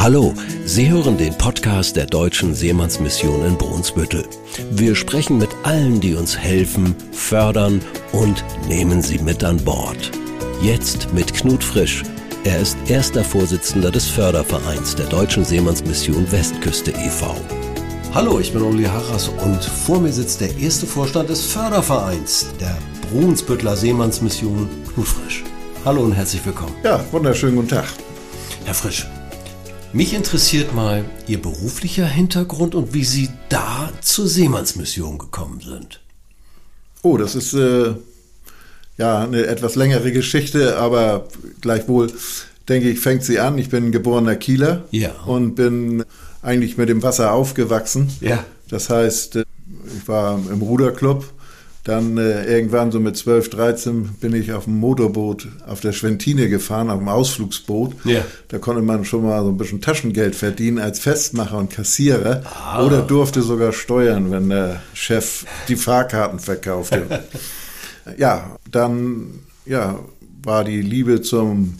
Hallo, Sie hören den Podcast der Deutschen Seemannsmission in Brunsbüttel. Wir sprechen mit allen, die uns helfen, fördern und nehmen sie mit an Bord. Jetzt mit Knut Frisch. Er ist erster Vorsitzender des Fördervereins der Deutschen Seemannsmission Westküste e.V. Hallo, ich bin Uli Harras und vor mir sitzt der erste Vorstand des Fördervereins der Brunsbüttler Seemannsmission Knut Frisch. Hallo und herzlich willkommen. Ja, wunderschönen guten Tag. Herr Frisch, mich interessiert mal Ihr beruflicher Hintergrund und wie Sie da zur Seemannsmission gekommen sind. Oh, das ist äh, ja eine etwas längere Geschichte, aber gleichwohl denke ich, fängt sie an. Ich bin geborener Kieler Ja. und bin eigentlich mit dem Wasser aufgewachsen. Ja. Das heißt, äh, ich war im Ruderclub. Dann äh, irgendwann so mit 12, 13 bin ich auf dem Motorboot auf der Schwentine gefahren, auf dem Ausflugsboot. Ja. Da konnte man schon mal so ein bisschen Taschengeld verdienen als Festmacher und Kassierer. Ah. Oder durfte sogar steuern, wenn der Chef die Fahrkarten verkaufte. ja, dann ja, war die Liebe zum,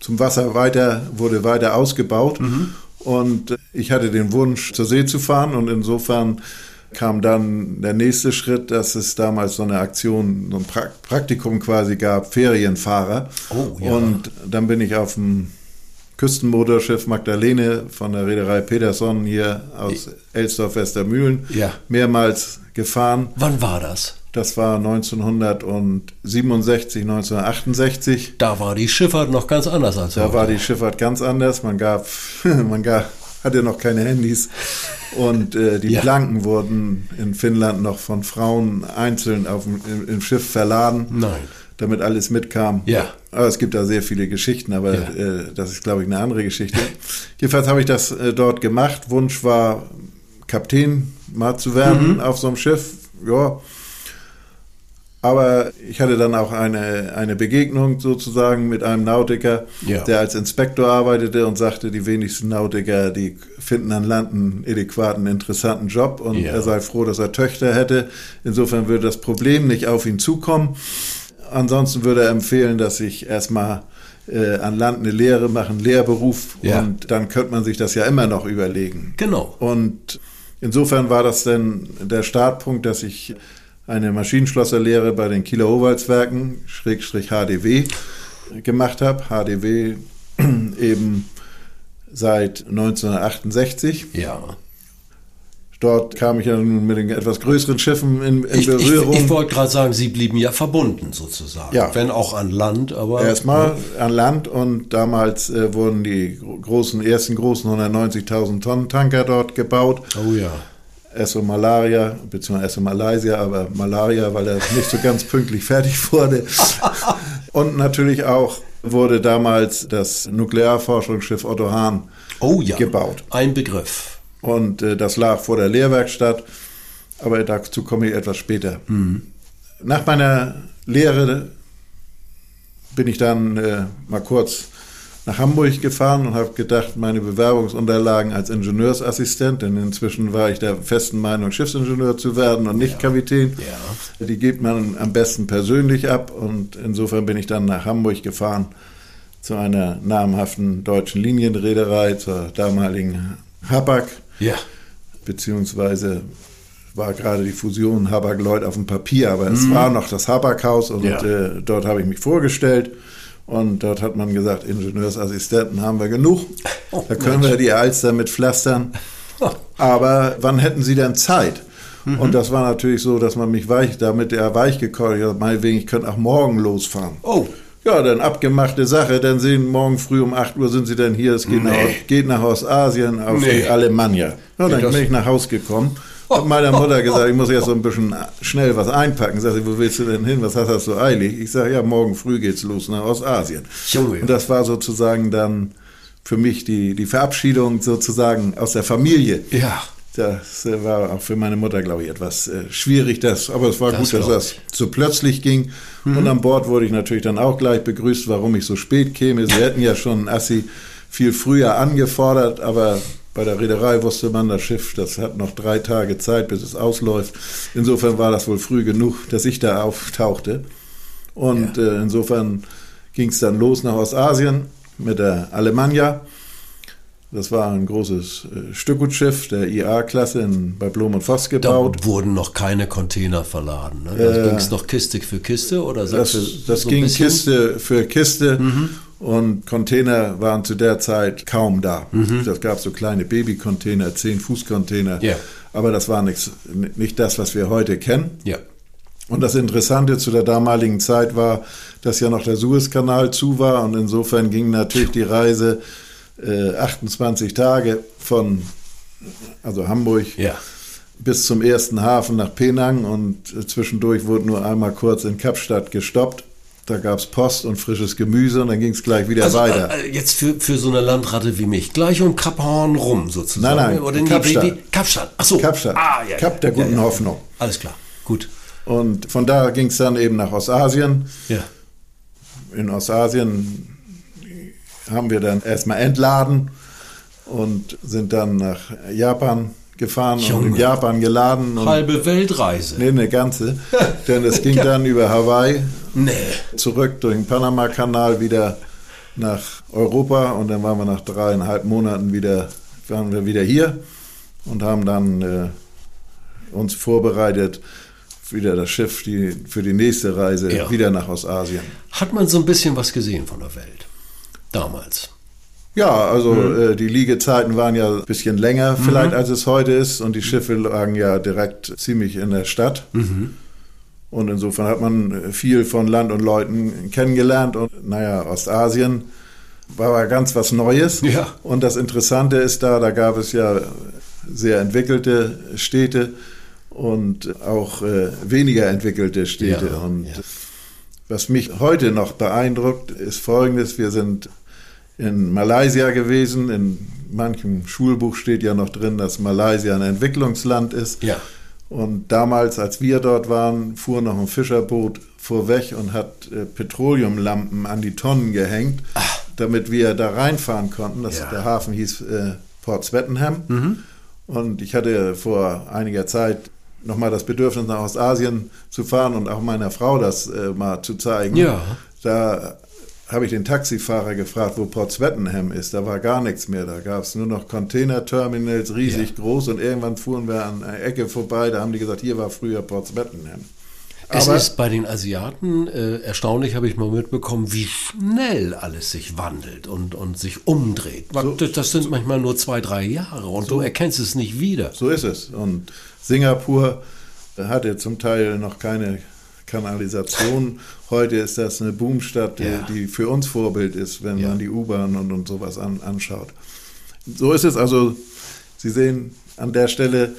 zum Wasser weiter, wurde weiter ausgebaut. Und ich hatte den Wunsch, zur See zu fahren. Und insofern kam dann der nächste Schritt, dass es damals so eine Aktion, so ein pra Praktikum quasi gab, Ferienfahrer. Oh, ja. Und dann bin ich auf dem Küstenmotorschiff Magdalene von der Reederei Peterson hier aus Elsdorf-Westermühlen Ja. mehrmals gefahren. Wann war das? Das war 1967, 1968. Da war die Schifffahrt noch ganz anders als Da heute. war die Schifffahrt ganz anders. Man gab, man gab, hatte noch keine Handys. Und äh, die Ja. Planken wurden in Finnland noch von Frauen einzeln auf dem, im, im Schiff verladen, Nein. damit alles mitkam. Ja. Aber es gibt da sehr viele Geschichten, aber Ja. äh, das ist, glaube ich, eine andere Geschichte. Jedenfalls habe ich das äh, dort gemacht. Wunsch war, Kapitän mal zu werden Mhm. auf so einem Schiff. Ja, aber ich hatte dann auch eine, eine Begegnung sozusagen mit einem Nautiker, Ja. der als Inspektor arbeitete und sagte, die wenigsten Nautiker, die finden an Land einen adäquaten, interessanten Job und Ja. er sei froh, dass er Töchter hätte. Insofern würde das Problem nicht auf ihn zukommen. Ansonsten würde er empfehlen, dass ich erstmal äh, an Land eine Lehre mache, einen Lehrberuf Ja. und dann könnte man sich das ja immer noch überlegen. Genau. Und insofern war das dann der Startpunkt, dass ich eine Maschinenschlosserlehre bei den Kieler Howaldswerken, Schrägstrich HDW, gemacht habe. HDW eben seit 1968. Ja. Dort kam ich ja nun mit den etwas größeren Schiffen in, in Ich, ich, Berührung. ich wollte gerade sagen, Sie blieben ja verbunden sozusagen. Ja. Wenn auch an Land, aber. Erstmal an Land und damals äh, wurden die gro- großen, ersten großen 190.000 Tonnen Tanker dort gebaut. Oh ja. Esso Malaria, beziehungsweise Esso Malaysia, aber Malaria, weil er nicht so ganz pünktlich fertig wurde. Und natürlich auch wurde damals das Nuklearforschungsschiff Otto Hahn Oh ja. gebaut. Ein Begriff. Und äh, das lag vor der Lehrwerkstatt, aber dazu komme ich etwas später. Nach meiner Lehre bin ich dann äh, mal kurz nach Hamburg gefahren und habe gedacht, meine Bewerbungsunterlagen als Ingenieursassistent, denn inzwischen war ich der festen Meinung, Schiffsingenieur zu werden und nicht Kapitän. Ja. Die gibt man am besten persönlich ab und insofern bin ich dann nach Hamburg gefahren zu einer namhaften deutschen Linienreederei, zur damaligen Habak, Ja. beziehungsweise war gerade die Fusion Habak-Lloyd auf dem Papier, aber es war noch das Habak-Haus und Mhm. Ja. äh, dort habe ich mich vorgestellt und dort hat man gesagt, Ingenieursassistenten haben wir genug, da können wir die Alster mit pflastern. Aber wann hätten Sie denn Zeit? Mhm. Und das war natürlich so, dass man mich weich, damit er weich gekocht hat, meinetwegen, ich könnte auch morgen losfahren. Oh. Ja, dann abgemachte Sache. Dann sehen morgen früh um 8 Uhr sind sie dann hier. Es geht, Nee. nach, geht nach Ostasien auf Nee. die Alemannia. Ja, dann bin ich nach Haus gekommen. Hab meiner Mutter gesagt, ich muss jetzt so ein bisschen schnell was einpacken. Sagt sie, wo willst du denn hin? Was hast du so eilig? Ich sage, ja, morgen früh geht's los nach Ostasien. Und das war sozusagen dann für mich die, die Verabschiedung sozusagen aus der Familie. Ja. Das äh, war auch für meine Mutter, glaube ich, etwas äh, schwierig, das, aber es war Das gut, dass das so plötzlich ging. Und an Bord wurde ich natürlich dann auch gleich begrüßt, warum ich so spät käme. Sie hätten ja schon Assi viel früher angefordert, aber bei der Reederei wusste man, das Schiff, das hat noch drei Tage Zeit, bis es ausläuft. Insofern war das wohl früh genug, dass ich da auftauchte. Und äh, insofern ging es dann los nach Ostasien mit der Alemannia. Das war ein großes äh, Stückgutschiff der IA-Klasse bei Blom und Voss gebaut. Da wurden noch keine Container verladen. Ne? Da äh, ging es noch Kiste für Kiste oder Das, das so ging Kiste für Kiste mhm. Und Container waren zu der Zeit kaum da. Mhm. Das gab so kleine Baby-Container, 10-Fuß-Container. Ja. Aber das war nichts, nicht das, was wir heute kennen. Ja. Und das Interessante zu der damaligen Zeit war, dass ja noch der Suezkanal zu war und insofern ging natürlich die Reise äh, 28 Tage von also Hamburg ja. bis zum ersten Hafen nach Penang und äh, zwischendurch wurde nur einmal kurz in Kapstadt gestoppt. Da gab es Post und frisches Gemüse und dann ging es gleich wieder also, weiter. Äh, jetzt für, für so eine Landratte wie mich, gleich um Kap Horn rum sozusagen. Nein, nein, Oder Kapstadt. Die, die, Kapstadt, ach so. Kapstadt. Ah, ja, Kap der guten ja, ja, Hoffnung. Alles klar, gut. Und von da ging es dann eben nach Ostasien. Ja. In Ostasien haben wir dann erstmal entladen und sind dann nach Japan gefahren Junge. und in Japan geladen. Halbe Weltreise. Nee, eine ganze. Denn es ging ja. dann über Hawaii nee. zurück durch den Panama-Kanal wieder nach Europa und dann waren wir nach dreieinhalb Monaten wieder, waren wir wieder hier und haben dann äh, uns vorbereitet wieder das Schiff die, für die nächste Reise ja. wieder nach Ostasien. Hat man so ein bisschen was gesehen von der Welt damals? Ja, also mhm. äh, die Liegezeiten waren ja ein bisschen länger vielleicht, mhm. als es heute ist und die Schiffe lagen ja direkt ziemlich in der Stadt. Mhm. Und insofern hat man viel von Land und Leuten kennengelernt und naja, Ostasien war ganz was Neues. Ja. Und das Interessante ist da, da gab es ja sehr entwickelte Städte und auch äh, weniger entwickelte Städte. Ja, und ja. was mich heute noch beeindruckt, ist Folgendes. Wir sind in Malaysia gewesen. In manchem Schulbuch steht ja noch drin, dass Malaysia ein Entwicklungsland ist. Ja. Und damals, als wir dort waren, fuhr noch ein Fischerboot vorweg und hat äh, Petroleumlampen an die Tonnen gehängt, Ach. damit wir da reinfahren konnten. Das, Ja. Der Hafen hieß äh, Port Swettenham. Mhm. Und ich hatte vor einiger Zeit nochmal das Bedürfnis, nach Ostasien zu fahren und auch meiner Frau das äh, mal zu zeigen. Ja. Da habe ich den Taxifahrer gefragt, wo Port Swettenham ist. Da war gar nichts mehr. Da gab es nur noch Containerterminals, riesig Ja. groß. Und irgendwann fuhren wir an einer Ecke vorbei. Da haben die gesagt, hier war früher Port Swettenham. Es Aber ist bei den Asiaten äh, erstaunlich, habe ich mal mitbekommen, wie schnell alles sich wandelt und, und sich umdreht. So- das, das sind manchmal nur zwei, drei Jahre und du erkennst es nicht wieder. so ist es. Und Singapur hatte zum Teil noch keine Kanalisation. Heute ist das eine Boomstadt, die, Ja. die für uns Vorbild ist, wenn Ja. man die U-Bahn und, und sowas an, anschaut. So ist es also. Sie sehen, an der Stelle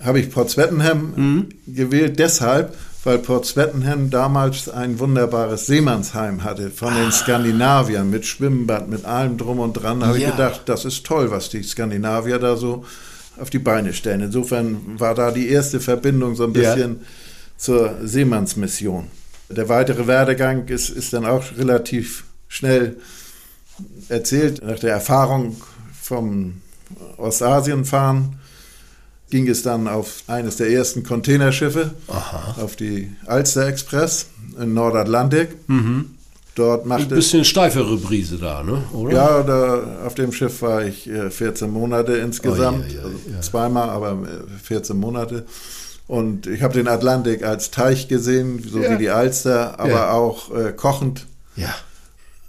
habe ich Port Swettenham Mhm. gewählt, deshalb, weil Port Swettenham damals ein wunderbares Seemannsheim hatte von Ah. den Skandinaviern mit Schwimmbad, mit allem drum und dran. Da habe Ja. ich gedacht, das ist toll, was die Skandinavier da so auf die Beine stellen. Insofern war da die erste Verbindung so ein Ja. Zur Seemannsmission. Der weitere Werdegang ist, ist dann auch relativ schnell erzählt. Nach der Erfahrung vom Ostasienfahren ging es dann auf eines der ersten Containerschiffe, Aha. auf die Alster Express in Nordatlantik. Dort Ein machte bisschen steifere Brise da, ne? oder? ja, da, auf dem Schiff war ich äh, 14 Monate insgesamt. Oh, ja, ja, also ja. Zweimal, aber äh, 14 Monate. Und ich habe den Atlantik als Teich gesehen, so Ja. wie die Alster, aber Ja. auch äh, kochend. Ja.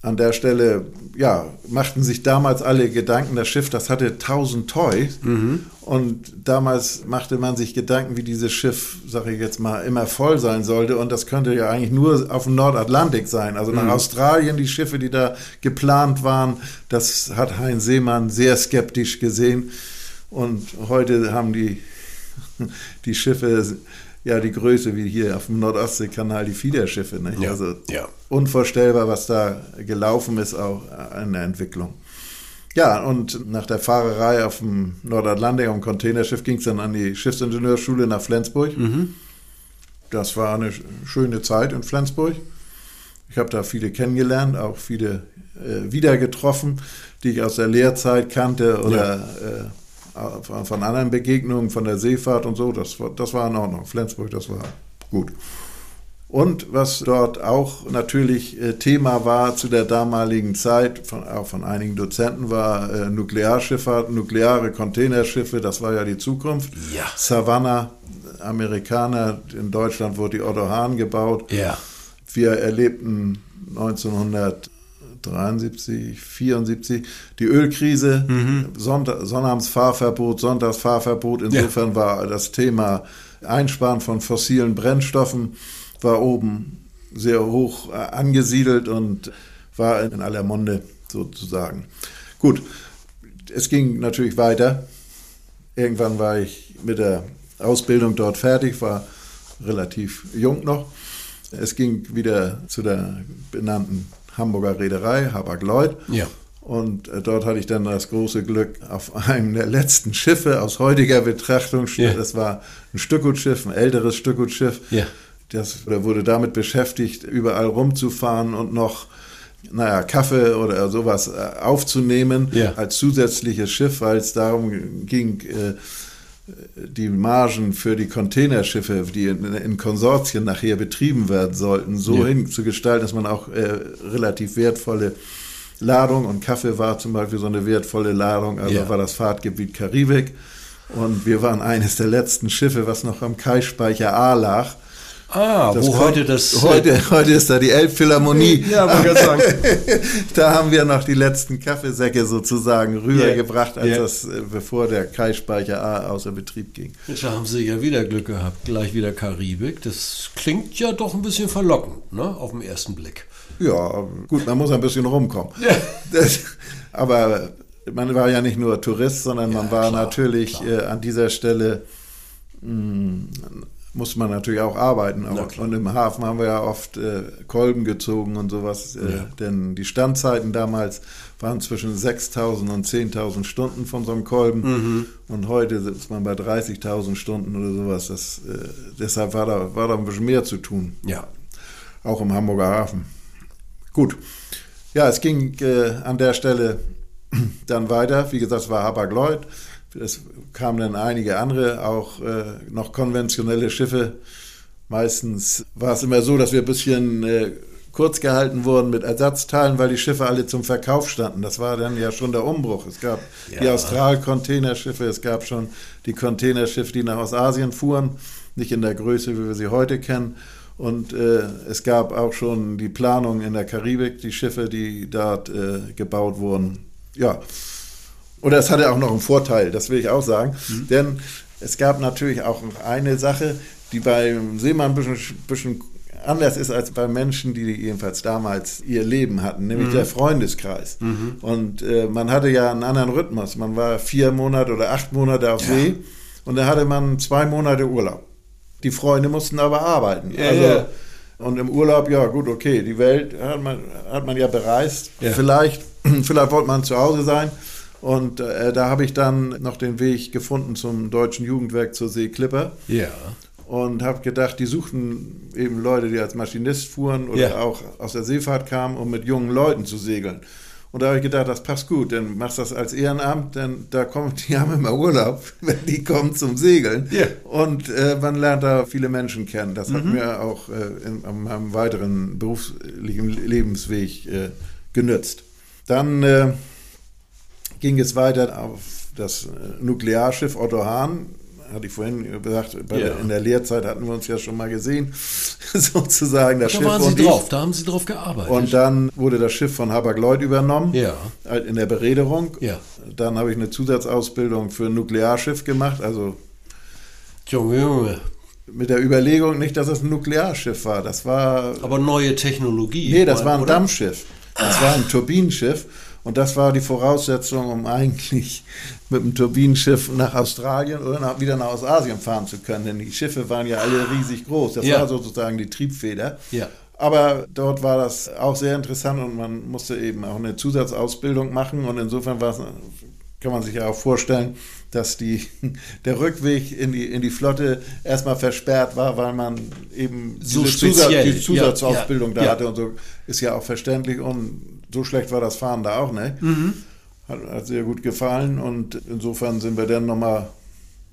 An der Stelle, ja, machten sich damals alle Gedanken, das Schiff, das hatte 1000 Toys. Mhm. Und damals machte man sich Gedanken, wie dieses Schiff, sage ich jetzt mal, immer voll sein sollte. Und das könnte ja eigentlich nur auf dem Nordatlantik sein. Also nach Australien, die Schiffe, die da geplant waren, das hat Heinz Seemann sehr skeptisch gesehen. Und heute haben die, die Schiffe ja die Größe wie hier auf dem Nordostseekanal die Fiederschiffe. Nicht? Ja, Also ja. unvorstellbar, was da gelaufen ist, auch an der Entwicklung. Ja, und nach der Fahrerei auf dem Nordatlantik am Containerschiff ging es dann an die Schiffsingenieursschule nach Flensburg. Das war eine sch- schöne Zeit in Flensburg. Ich habe da viele kennengelernt, auch viele äh, wieder getroffen, die ich aus der Lehrzeit kannte oder äh, von, von anderen Begegnungen, von der Seefahrt und so. Das war, das war in Ordnung. Flensburg, das war gut. Und was dort auch natürlich äh, Thema war zu der damaligen Zeit, von, auch von einigen Dozenten, war äh, Nuklearschifffahrt, nukleare Containerschiffe, das war ja die Zukunft. Ja. Savannah, Amerikaner, in Deutschland wurde die Otto Hahn gebaut. Ja. Wir erlebten 1973, 74 die Ölkrise, Sonntag, Sonnabendfahrverbot, Sonntagsfahrverbot. Insofern war das Thema Einsparen von fossilen Brennstoffen war oben sehr hoch äh, angesiedelt und war in aller Munde sozusagen. Gut, es ging natürlich weiter. Irgendwann war ich mit der Ausbildung dort fertig, war relativ jung noch. Es ging wieder zu der benannten Hamburger Reederei, Hapag-Lloyd. Ja. Und äh, dort hatte ich dann das große Glück, auf einem der letzten Schiffe aus heutiger Betrachtung, Ja. das war ein Stückgutschiff, ein älteres Stückgutschiff, Ja. das oder wurde damit beschäftigt, überall rumzufahren und noch, naja, Kaffee oder sowas äh, aufzunehmen Ja. als zusätzliches Schiff, weil es darum ging, äh, die Margen für die Containerschiffe, die in, in Konsortien nachher betrieben werden sollten, so Ja. hinzugestalten, dass man auch äh, relativ wertvolle Ladung und Kaffee war zum Beispiel so eine wertvolle Ladung, also Ja. war das Fahrtgebiet Karibik. Und wir waren eines der letzten Schiffe, was noch am Kaispeicher A lag. Ah, Das wo kommt- heute das. Heute, heute ist da die Elbphilharmonie. Ja, wollte gerade sagen. da haben wir noch die letzten Kaffeesäcke sozusagen rübergebracht, als Ja. das, äh, bevor der Kaispeicher A außer Betrieb ging. Da haben Sie ja wieder Glück gehabt. Gleich wieder Karibik. Das klingt ja doch ein bisschen verlockend, ne? Auf den ersten Blick. Ja, gut, man muss ein bisschen rumkommen. Das, aber man war ja nicht nur Tourist, sondern man Ja, war klar, natürlich Äh, an dieser Stelle, mh, muss man natürlich auch arbeiten. Auch. Und im Hafen haben wir ja oft äh, Kolben gezogen und sowas. Äh, Ja. Denn die Standzeiten damals waren zwischen 6.000 und 10.000 Stunden von so einem Kolben. Mhm. Und heute ist man bei 30.000 Stunden oder sowas. Das, äh, deshalb war da, war da ein bisschen mehr zu tun Ja. auch im Hamburger Hafen. Gut. Ja, es ging äh, an der Stelle dann weiter. Wie gesagt, es war Hapag-Lloyd. Es kamen dann einige andere, auch äh, noch konventionelle Schiffe. Meistens war es immer so, dass wir ein bisschen äh, kurz gehalten wurden mit Ersatzteilen, weil die Schiffe alle zum Verkauf standen. Das war dann ja schon der Umbruch. Es gab die Ja. Austral-Containerschiffe, es gab schon die Containerschiffe, die nach Ostasien fuhren, nicht in der Größe, wie wir sie heute kennen. Und äh, es gab auch schon die Planung in der Karibik, die Schiffe, die dort äh, gebaut wurden. Ja, oder es hatte auch noch einen Vorteil, das will ich auch sagen. Denn es gab natürlich auch noch eine Sache, die beim Seemann ein bisschen, bisschen anders ist als bei Menschen, die jedenfalls damals ihr Leben hatten, nämlich der Freundeskreis. Und äh, man hatte ja einen anderen Rhythmus. Man war vier Monate oder acht Monate auf See und da hatte man zwei Monate Urlaub. Die Freunde mussten aber arbeiten. Ja, also, ja. Und im Urlaub, ja gut, okay, die Welt hat man, hat man ja bereist. Ja. Vielleicht, vielleicht wollte man zu Hause sein. Und äh, da habe ich dann noch den Weg gefunden zum Deutschen Jugendwerk zur See Clipper Ja. und habe gedacht, die suchten eben Leute, die als Maschinist fuhren oder Ja. auch aus der Seefahrt kamen, um mit jungen Leuten zu segeln. Und da habe ich gedacht, das passt gut, dann machst du das als Ehrenamt, denn da kommen, die haben immer Urlaub, wenn die kommen zum Segeln. Ja. Und äh, man lernt da viele Menschen kennen. Das hat mir auch äh, in, in meinem weiteren beruflichen Lebensweg äh, genützt. Dann äh, ging es weiter auf das äh, Nuklearschiff Otto Hahn. Hatte ich vorhin gesagt, Ja. der, in der Lehrzeit hatten wir uns ja schon mal gesehen, sozusagen das Da Schiff waren Sie drauf, da haben Sie drauf gearbeitet. Und dann wurde das Schiff von Hapag-Lloyd übernommen, Ja. halt in der Bereederung. Ja. Dann habe ich eine Zusatzausbildung für ein Nuklearschiff gemacht, also Junge, Junge. mit der Überlegung nicht, dass es ein Nuklearschiff war. Das war Aber neue Technologie. Nee, das war ein oder? Dampfschiff. Das war ein Turbinenschiff. Und das war die Voraussetzung, um eigentlich mit dem Turbinenschiff nach Australien oder nach, wieder nach Ostasien fahren zu können. Denn die Schiffe waren ja alle riesig groß. Das Ja. war sozusagen die Triebfeder. Ja. Aber dort war das auch sehr interessant und man musste eben auch eine Zusatzausbildung machen. Und insofern war es, kann man sich ja auch vorstellen, dass die, der Rückweg in die, in die Flotte erstmal versperrt war, weil man eben So diese Zusatz, die Zusatzausbildung Ja, da ja. hatte und so. Ist ja auch verständlich und so schlecht war das Fahren da auch nicht. Mhm. Hat, hat sehr gut gefallen und insofern sind wir dann nochmal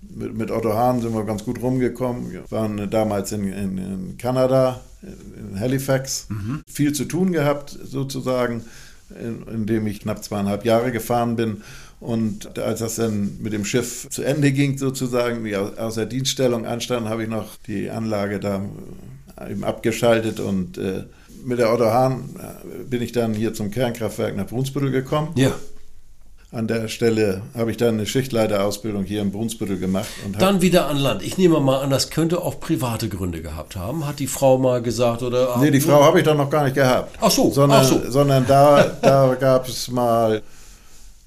mit, mit Otto Hahn sind wir ganz gut rumgekommen. Wir waren damals in, in, in Kanada, in Halifax. Mhm. Viel zu tun gehabt, sozusagen, indem ich knapp zweieinhalb Jahre gefahren bin. Und als das dann mit dem Schiff zu Ende ging, sozusagen, wie aus der Dienststellung anstand, habe ich noch die Anlage da eben abgeschaltet und äh, mit der Otto Hahn äh, bin ich dann hier zum Kernkraftwerk nach Brunsbüttel gekommen. Ja. An der Stelle habe ich dann eine Schichtleiterausbildung hier in Brunsbüttel gemacht. dann wieder an Land. Ich nehme mal an, das könnte auch private Gründe gehabt haben. Hat die Frau mal gesagt oder? Nee, die Frau habe ich dann noch gar nicht gehabt. Ach so, sondern, ach so. sondern da, da gab es mal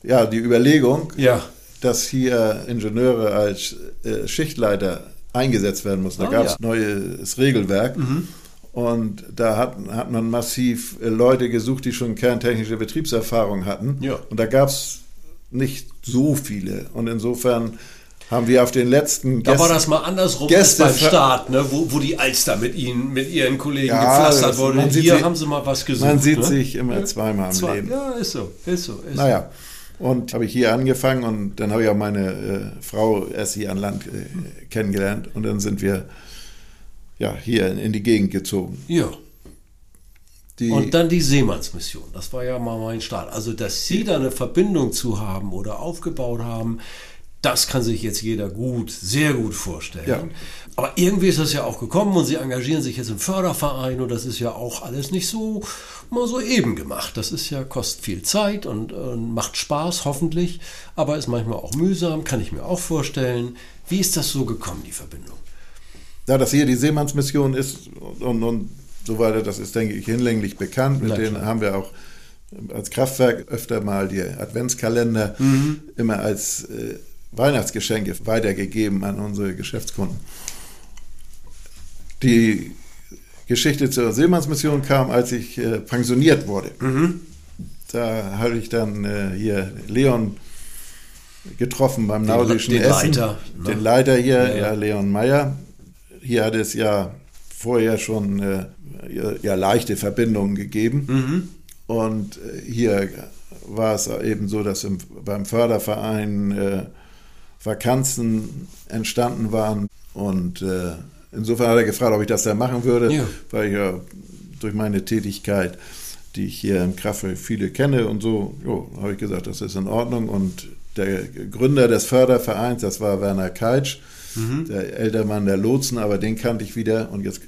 ja, die Überlegung, ja. dass hier Ingenieure als äh, Schichtleiter eingesetzt werden mussten. Da ah, gab es ja. neues Regelwerk. Mhm. Und da hat, hat man massiv äh, Leute gesucht, die schon kerntechnische Betriebserfahrung hatten. Ja. Und da gab es nicht so viele. Und insofern haben wir auf den letzten Da war das mal andersrum Gäste beim Start, ne? wo, wo die Alster mit ihnen, mit ihren Kollegen ja, gepflastert wurde. Hier sich, haben sie mal was gesucht. Man sieht ne? sich immer zweimal im Zwei, Leben. Ja, ist so. Ist so ist naja. Und habe ich hier angefangen und dann habe ich auch meine äh, Frau erst hier an Land äh, kennengelernt und dann sind wir ja, hier in die Gegend gezogen. Ja. Die und dann die Seemannsmission. Das war ja mal mein Start. Also, dass Sie da eine Verbindung zu haben oder aufgebaut haben, das kann sich jetzt jeder gut, sehr gut vorstellen. Ja. Aber irgendwie ist das ja auch gekommen und Sie engagieren sich jetzt im Förderverein und das ist ja auch alles nicht so mal so eben gemacht. Das ist ja, kostet viel Zeit und, und macht Spaß, hoffentlich, aber ist manchmal auch mühsam, kann ich mir auch vorstellen. Wie ist das so gekommen, die Verbindung? Ja, dass hier die Seemannsmission ist und, und so weiter, das ist, denke ich, hinlänglich bekannt. Mit denen haben wir auch als Kraftwerk öfter mal die Adventskalender mhm. immer als äh, Weihnachtsgeschenke weitergegeben an unsere Geschäftskunden. Die Geschichte zur Seemannsmission kam, als ich äh, pensioniert wurde. Mhm. Da habe ich dann äh, hier Leon getroffen beim den, naudischen den Essen. Leiter, ne? Den Leiter hier, ja, ja Leon Meyer. Hier hat es ja vorher schon äh, ja, leichte Verbindungen gegeben. Mhm. Und äh, hier war es eben so, dass im, beim Förderverein äh, Vakanzen entstanden waren. Und äh, insofern hat er gefragt, ob ich das da machen würde, ja. weil ich ja durch meine Tätigkeit, die ich hier im Kraftwerk viele kenne und so, habe ich gesagt, das ist in Ordnung. Und der Gründer des Fördervereins, das war Werner Keitsch, mhm. der Ältermann der Lotsen, aber den kannte ich wieder und jetzt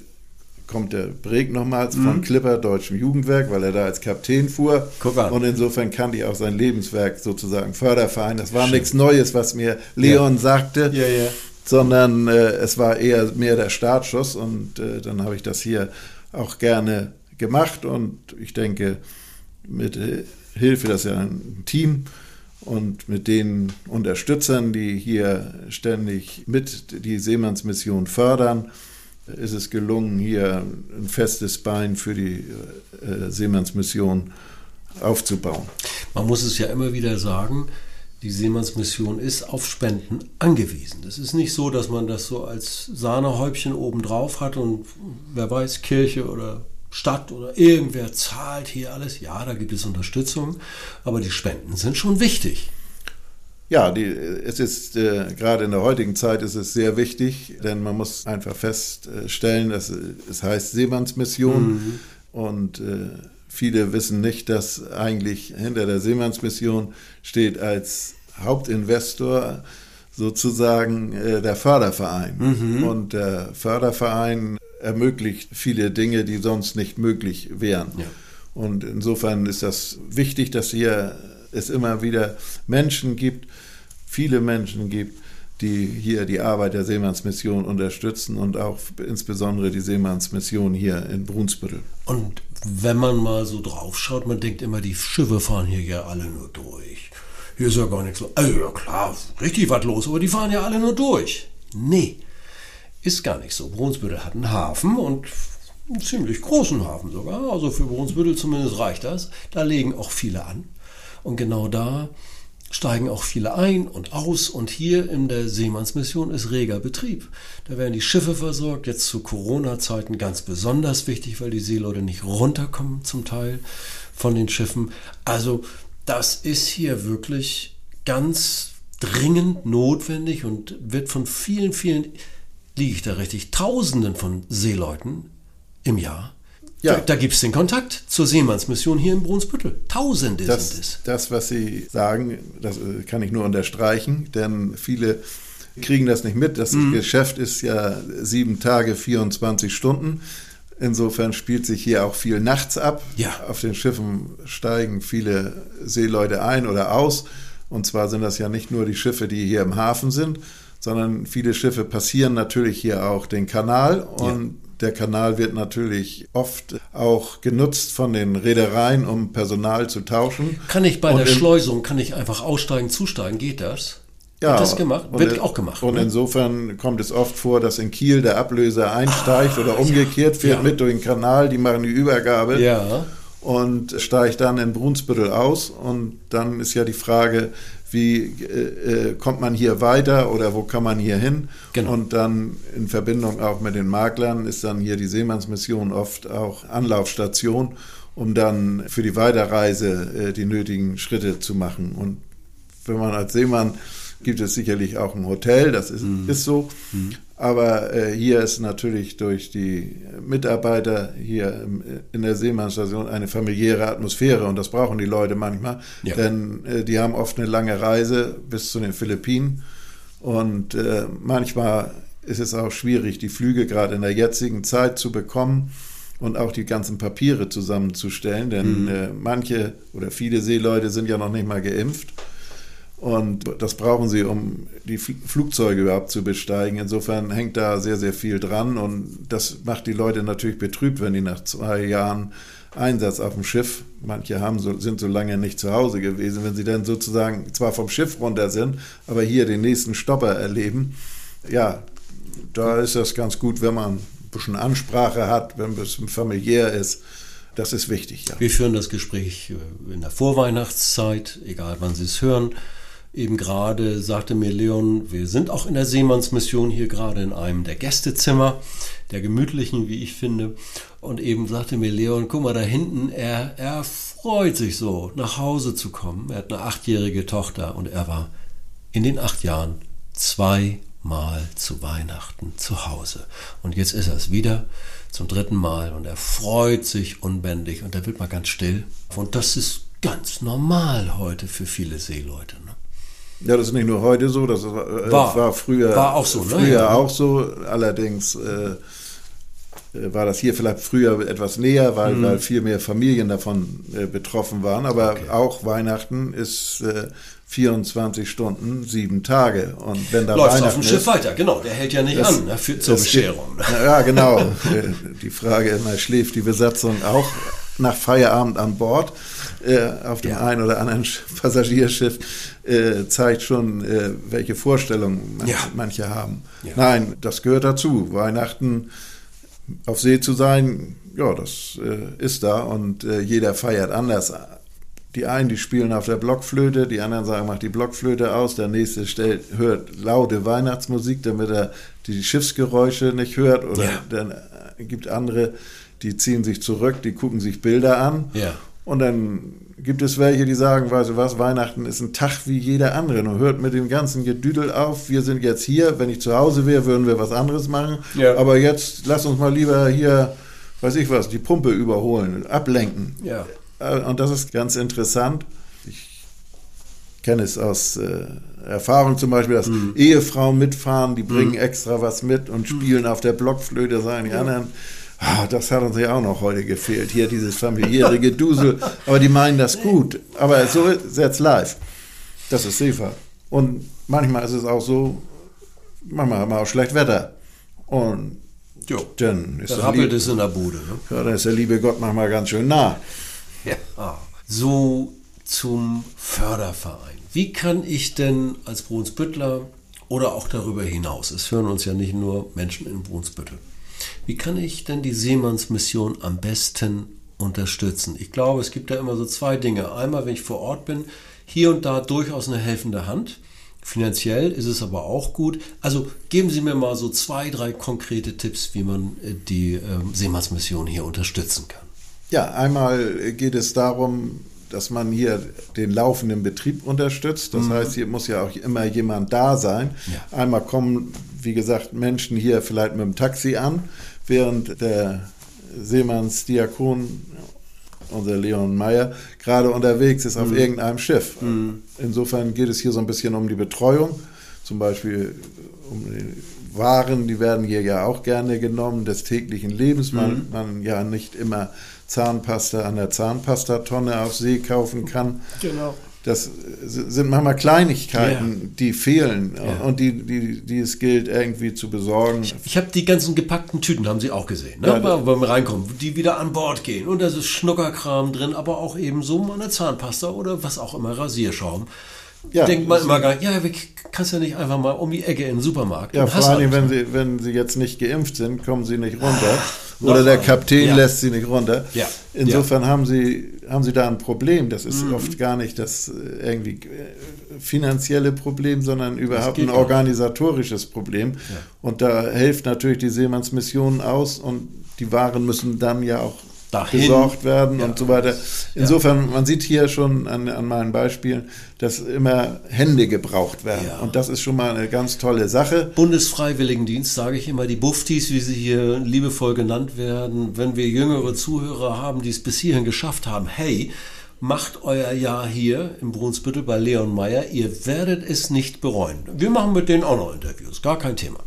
kommt der Breg nochmals mhm. von Clipper, Deutschem Jugendwerk, weil er da als Kapitän fuhr. Und insofern kannte ich auch sein Lebenswerk sozusagen, Förderverein. Das war nichts Neues, was mir Leon ja. sagte. Ja, ja. Sondern äh, es war eher mehr der Startschuss und äh, dann habe ich das hier auch gerne gemacht und ich denke, mit Hilfe, das ist ja ein Team, und mit den Unterstützern, die hier ständig mit die Seemannsmission fördern, ist es gelungen, hier ein festes Bein für die äh, Seemannsmission aufzubauen. Man muss es ja immer wieder sagen, die Seemannsmission ist auf Spenden angewiesen. Es ist nicht so, dass man das so als Sahnehäubchen obendrauf hat und wer weiß, Kirche oder Stadt oder irgendwer zahlt hier alles. Ja, da gibt es Unterstützung, aber die Spenden sind schon wichtig. Ja, die, es ist äh, gerade in der heutigen Zeit ist es sehr wichtig, denn man muss einfach feststellen, dass es heißt Seemannsmission mhm. und äh, viele wissen nicht, dass eigentlich hinter der Seemannsmission steht als Hauptinvestor sozusagen äh, der Förderverein. Mhm. Und der Förderverein ermöglicht viele Dinge, die sonst nicht möglich wären. Ja. Und insofern ist das wichtig, dass hier es immer wieder Menschen gibt, viele Menschen gibt, die hier die Arbeit der Seemannsmission unterstützen und auch insbesondere die Seemannsmission hier in Brunsbüttel. Und wenn man mal so drauf schaut, man denkt immer, die Schiffe fahren hier ja alle nur durch. Hier ist ja gar nichts los. Also ja klar, richtig was los, aber die fahren ja alle nur durch. Nee, ist gar nicht so. Brunsbüttel hat einen Hafen und einen ziemlich großen Hafen sogar. Also für Brunsbüttel zumindest reicht das. Da legen auch viele an. Und genau da steigen auch viele ein und aus. Und hier in der Seemannsmission ist reger Betrieb. Da werden die Schiffe versorgt, jetzt zu Corona-Zeiten ganz besonders wichtig, weil die Seeleute nicht runterkommen zum Teil von den Schiffen. Also das ist hier wirklich ganz dringend notwendig und wird von vielen, vielen, liege ich da richtig, Tausenden von Seeleuten im Jahr. Ja. Da, da gibt es den Kontakt zur Seemannsmission hier in Brunsbüttel. Tausende das, sind es. Das, was Sie sagen, das äh, kann ich nur unterstreichen, denn viele kriegen das nicht mit. Das mhm. Geschäft ist ja sieben Tage, 24 Stunden. Insofern spielt sich hier auch viel nachts ab. Ja. Auf den Schiffen steigen viele Seeleute ein oder aus. Und zwar sind das ja nicht nur die Schiffe, die hier im Hafen sind, sondern viele Schiffe passieren natürlich hier auch den Kanal und ja. der Kanal wird natürlich oft auch genutzt von den Reedereien, um Personal zu tauschen. Kann ich bei und der Schleusung, kann ich einfach aussteigen, zusteigen, geht das? Ja, Wird das gemacht? Wird auch gemacht. Und ne? insofern kommt es oft vor, dass in Kiel der Ablöser einsteigt ah, oder umgekehrt fährt ja. mit durch den Kanal, die machen die Übergabe. Ja. Und steigt dann in Brunsbüttel aus. Und dann ist ja die Frage, wie äh, äh, kommt man hier weiter oder wo kann man hier hin? Genau. Und dann in Verbindung auch mit den Maklern ist dann hier die Seemannsmission oft auch Anlaufstation, um dann für die Weiterreise äh, die nötigen Schritte zu machen. Und wenn man als Seemann gibt es sicherlich auch ein Hotel, das ist, mhm. ist so. Mhm. Aber äh, hier ist natürlich durch die Mitarbeiter hier in der Seemannsstation eine familiäre Atmosphäre und das brauchen die Leute manchmal, ja. denn äh, die haben oft eine lange Reise bis zu den Philippinen und äh, manchmal ist es auch schwierig, die Flüge gerade in der jetzigen Zeit zu bekommen und auch die ganzen Papiere zusammenzustellen, denn mhm. Äh, manche oder viele Seeleute sind ja noch nicht mal geimpft. Und das brauchen sie, um die Flugzeuge überhaupt zu besteigen. Insofern hängt da sehr, sehr viel dran. Und das macht die Leute natürlich betrübt, wenn die nach zwei Jahren Einsatz auf dem Schiff, manche haben so, sind so lange nicht zu Hause gewesen, wenn sie dann sozusagen zwar vom Schiff runter sind, aber hier den nächsten Stopper erleben. Ja, da ist das ganz gut, wenn man ein bisschen Ansprache hat, wenn es familiär ist. Das ist wichtig. Ja. Wir führen das Gespräch äh, in der Vorweihnachtszeit, egal wann Sie es hören. Eben gerade sagte mir Leon, wir sind auch in der Seemannsmission hier gerade in einem der Gästezimmer, der gemütlichen, wie ich finde. Und eben sagte mir Leon, guck mal da hinten, er, er freut sich so, nach Hause zu kommen. Er hat eine achtjährige Tochter und er war in den acht Jahren zweimal zu Weihnachten zu Hause. Und jetzt ist er es wieder zum dritten Mal und er freut sich unbändig und er wird mal ganz still. Und das ist ganz normal heute für viele Seeleute. Ne? Ja, das ist nicht nur heute so, das war, war früher, war auch so, ne? früher ja. auch so. Allerdings äh, war das hier vielleicht früher etwas näher, weil, mhm. weil viel mehr Familien davon äh, betroffen waren. Aber okay. auch Weihnachten ist äh, 24 Stunden, sieben Tage. Und wenn da Läuft Weihnachten auf dem Schiff weiter, genau. Der hält ja nicht das, an ne, für, zur Bescherung. Gibt, ja, genau. Äh, die Frage immer, schläft die Besatzung auch nach Feierabend an Bord? äh, auf dem ja. einen oder anderen Passagierschiff äh, zeigt schon, äh, welche Vorstellungen man, ja. manche haben. Ja. Nein, das gehört dazu. Weihnachten auf See zu sein, ja, das äh, ist da und äh, jeder feiert anders. Die einen, die spielen auf der Blockflöte, die anderen sagen, mach die Blockflöte aus, der nächste stellt, hört laute Weihnachtsmusik, damit er die Schiffsgeräusche nicht hört. Oder dann äh, gibt andere, die ziehen sich zurück, die gucken sich Bilder an. Ja. Und dann gibt es welche, die sagen, weißt du was, Weihnachten ist ein Tag wie jeder andere und hört mit dem ganzen Gedüdel auf. Wir sind jetzt hier. Wenn ich zu Hause wäre, würden wir was anderes machen. Ja. Aber jetzt lass uns mal lieber hier, weiß ich was, die Pumpe überholen, ablenken. Ja. Äh, und das ist ganz interessant. Ich kenne es aus äh, Erfahrung zum Beispiel, dass mhm. Ehefrauen mitfahren, die bringen mhm. extra was mit und spielen mhm. auf der Blockflöte, sagen die ja. anderen Ah, das hat uns ja auch noch heute gefehlt. Hier dieses familiäre Gedusel. Aber die meinen das gut. Aber so ist jetzt live. Das ist Seefahrt. Und manchmal ist es auch so, manchmal haben wir auch schlecht Wetter. Und jo, dann ist da rappelt es in der Bude. Ne? Ja, dann ist der liebe Gott manchmal ganz schön nah. Ja. So zum Förderverein. Wie kann ich denn als Brunsbüttler oder auch darüber hinaus, es hören uns ja nicht nur Menschen in Brunsbüttel, wie kann ich denn die Seemannsmission am besten unterstützen? Ich glaube, es gibt da immer so zwei Dinge. Einmal, wenn ich vor Ort bin, hier und da durchaus eine helfende Hand. Finanziell ist es aber auch gut. Also geben Sie mir mal so zwei, drei konkrete Tipps, wie man äh, die ähm, Seemannsmission hier unterstützen kann. Ja, einmal geht es darum, dass man hier den laufenden Betrieb unterstützt. Das mhm. heißt, hier muss ja auch immer jemand da sein. Ja. Einmal kommen, wie gesagt, Menschen hier vielleicht mit dem Taxi an, während der Seemannsdiakon, unser Leon Meyer, gerade unterwegs ist auf Mhm. irgendeinem Schiff. Insofern geht es hier so ein bisschen um die Betreuung, zum Beispiel um die Waren, die werden hier ja auch gerne genommen, des täglichen Lebens. Mhm. Man, man ja nicht immer Zahnpasta an der Zahnpastatonne auf See kaufen kann. Genau. Das sind manchmal Kleinigkeiten, die fehlen Ja. und die, die, die es gilt irgendwie zu besorgen. Ich habe die ganzen gepackten Tüten, haben Sie auch gesehen, ne? Ja, wir reinkommen, die wieder an Bord gehen. Und da ist Schnuckerkram drin, aber auch eben so mal eine Zahnpasta oder was auch immer, Rasierschaum. Ja, Denkt man immer gar nicht, ja, wir- kannst ja nicht einfach mal um die Ecke in den Supermarkt. Ja, vor allem, wenn sie, wenn sie jetzt nicht geimpft sind, kommen sie nicht runter. Oder der. Kapitän Ja. lässt sie nicht runter. Ja. Insofern haben, sie, haben sie da ein Problem. Das ist Mhm. oft gar nicht das äh, irgendwie äh, finanzielle Problem, sondern überhaupt ein organisatorisches Problem. Und da hilft natürlich die Seemannsmission aus und die Waren müssen dann ja auch Dahin. besorgt werden Ja. und so weiter. Insofern, man sieht hier schon an, an meinen Beispielen, dass immer Hände gebraucht werden. Ja. Und das ist schon mal eine ganz tolle Sache. Bundesfreiwilligendienst, sage ich immer, die Buftis, wie sie hier liebevoll genannt werden, wenn wir jüngere Zuhörer haben, die es bis hierhin geschafft haben, hey, macht euer Jahr hier im Brunsbüttel bei Leon Meyer, ihr werdet es nicht bereuen. Wir machen mit denen auch noch Interviews, gar kein Thema.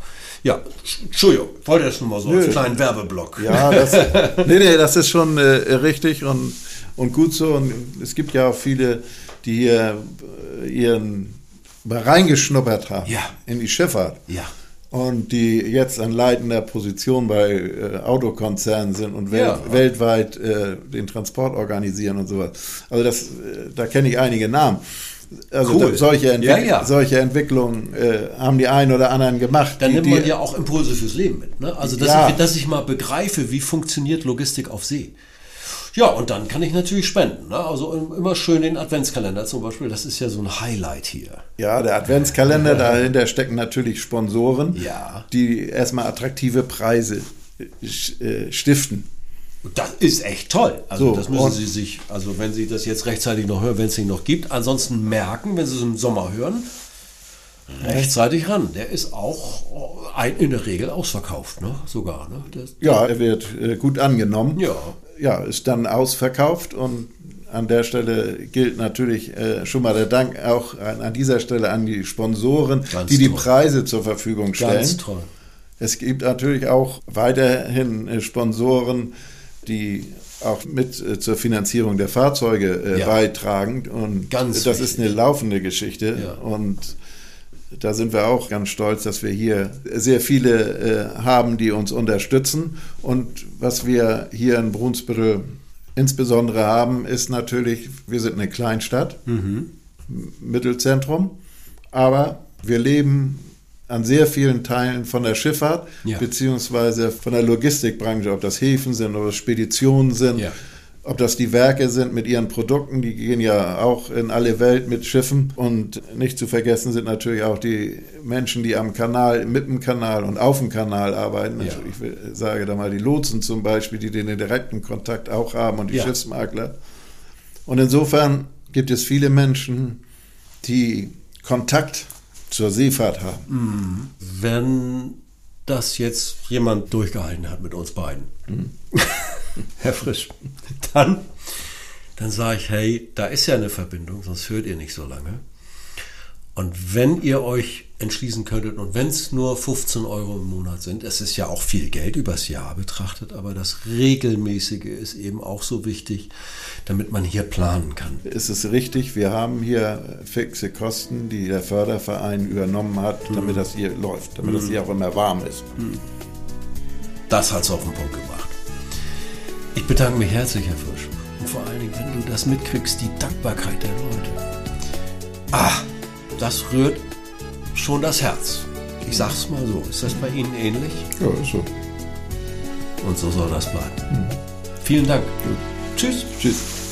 Ja, Entschuldigung, wollte das nur mal so als Nö. kleinen Werbeblock. Ja, das, nee, nee, das ist schon äh, richtig und, und gut so. Und es gibt ja auch viele, die hier äh, ihren mal reingeschnuppert haben Ja. in die Schifffahrt. Ja. Und die jetzt an leitender Position bei äh, Autokonzernen sind und wel Ja. weltweit äh, den Transport organisieren und sowas. Also das, äh, da kenne ich einige Namen. Also Cool. da, solche, Entwick Ja, ja. solche Entwicklungen äh, haben die einen oder anderen gemacht. Dann die, nimmt die, man ja auch Impulse fürs Leben mit. Ne? Also, dass, Ja. ich, dass ich mal begreife, wie funktioniert Logistik auf See. Ja, und dann kann ich natürlich spenden. Ne? Also immer schön den Adventskalender zum Beispiel. Das ist ja so ein Highlight hier. Ja, der Adventskalender, dahinter stecken natürlich Sponsoren, Ja. die erstmal attraktive Preise äh, stiften. Das ist echt toll. Also So, das müssen Sie sich, also wenn Sie das jetzt rechtzeitig noch hören, wenn es ihn noch gibt, ansonsten merken, wenn Sie es im Sommer hören, rechtzeitig ran. Der ist auch ein- in der Regel ausverkauft, ne? Sogar, ne? Das, Ja, er wird äh, gut angenommen. Ja. Ja, ist dann ausverkauft und an der Stelle gilt natürlich äh, schon mal der Dank auch an, an dieser Stelle an die Sponsoren, Ganz die die toll. Preise zur Verfügung stellen. ganz toll. Es gibt natürlich auch weiterhin äh, Sponsoren, die auch mit äh, zur Finanzierung der Fahrzeuge äh, Ja. beitragen. Und Ganz das ist eine laufende Geschichte. Ja. Und da sind wir auch ganz stolz, dass wir hier sehr viele äh, haben, die uns unterstützen. Und was wir hier in Brunsbüttel insbesondere haben, ist natürlich, wir sind eine Kleinstadt, Mhm. Mittelzentrum, aber wir leben an sehr vielen Teilen von der Schifffahrt, Ja. beziehungsweise von der Logistikbranche, ob das Häfen sind oder Speditionen sind, Ja. ob das die Werke sind mit ihren Produkten, die gehen ja auch in alle Welt mit Schiffen. Und nicht zu vergessen sind natürlich auch die Menschen, die am Kanal, mit dem Kanal und auf dem Kanal arbeiten. Ja. Ich sage da mal die Lotsen zum Beispiel, die den direkten Kontakt auch haben und die. Schiffsmakler. Und insofern gibt es viele Menschen, die Kontakt zur Seefahrt haben. Wenn das jetzt jemand durchgehalten hat mit uns beiden, Herr Frisch, dann, dann sage ich, hey, da ist ja eine Verbindung, sonst hört ihr nicht so lange. Und wenn ihr euch entschließen könntet, und wenn es nur 15 Euro im Monat sind, es ist ja auch viel Geld übers Jahr betrachtet, aber das Regelmäßige ist eben auch so wichtig, damit man hier planen kann. Ist es richtig, wir haben hier fixe Kosten, die der Förderverein übernommen hat, damit das hier läuft, damit das hier auch immer warm ist. Das hat's auf den Punkt gebracht. Ich bedanke mich herzlich, Herr Frisch. Und vor allen Dingen, wenn du das mitkriegst, die Dankbarkeit der Leute. Ah, das rührt schon das Herz. Ich sag's mal so. Ist das bei Ihnen ähnlich? Ja, so. Und so soll das bleiben. Vielen Dank. Tschüss. Tschüss.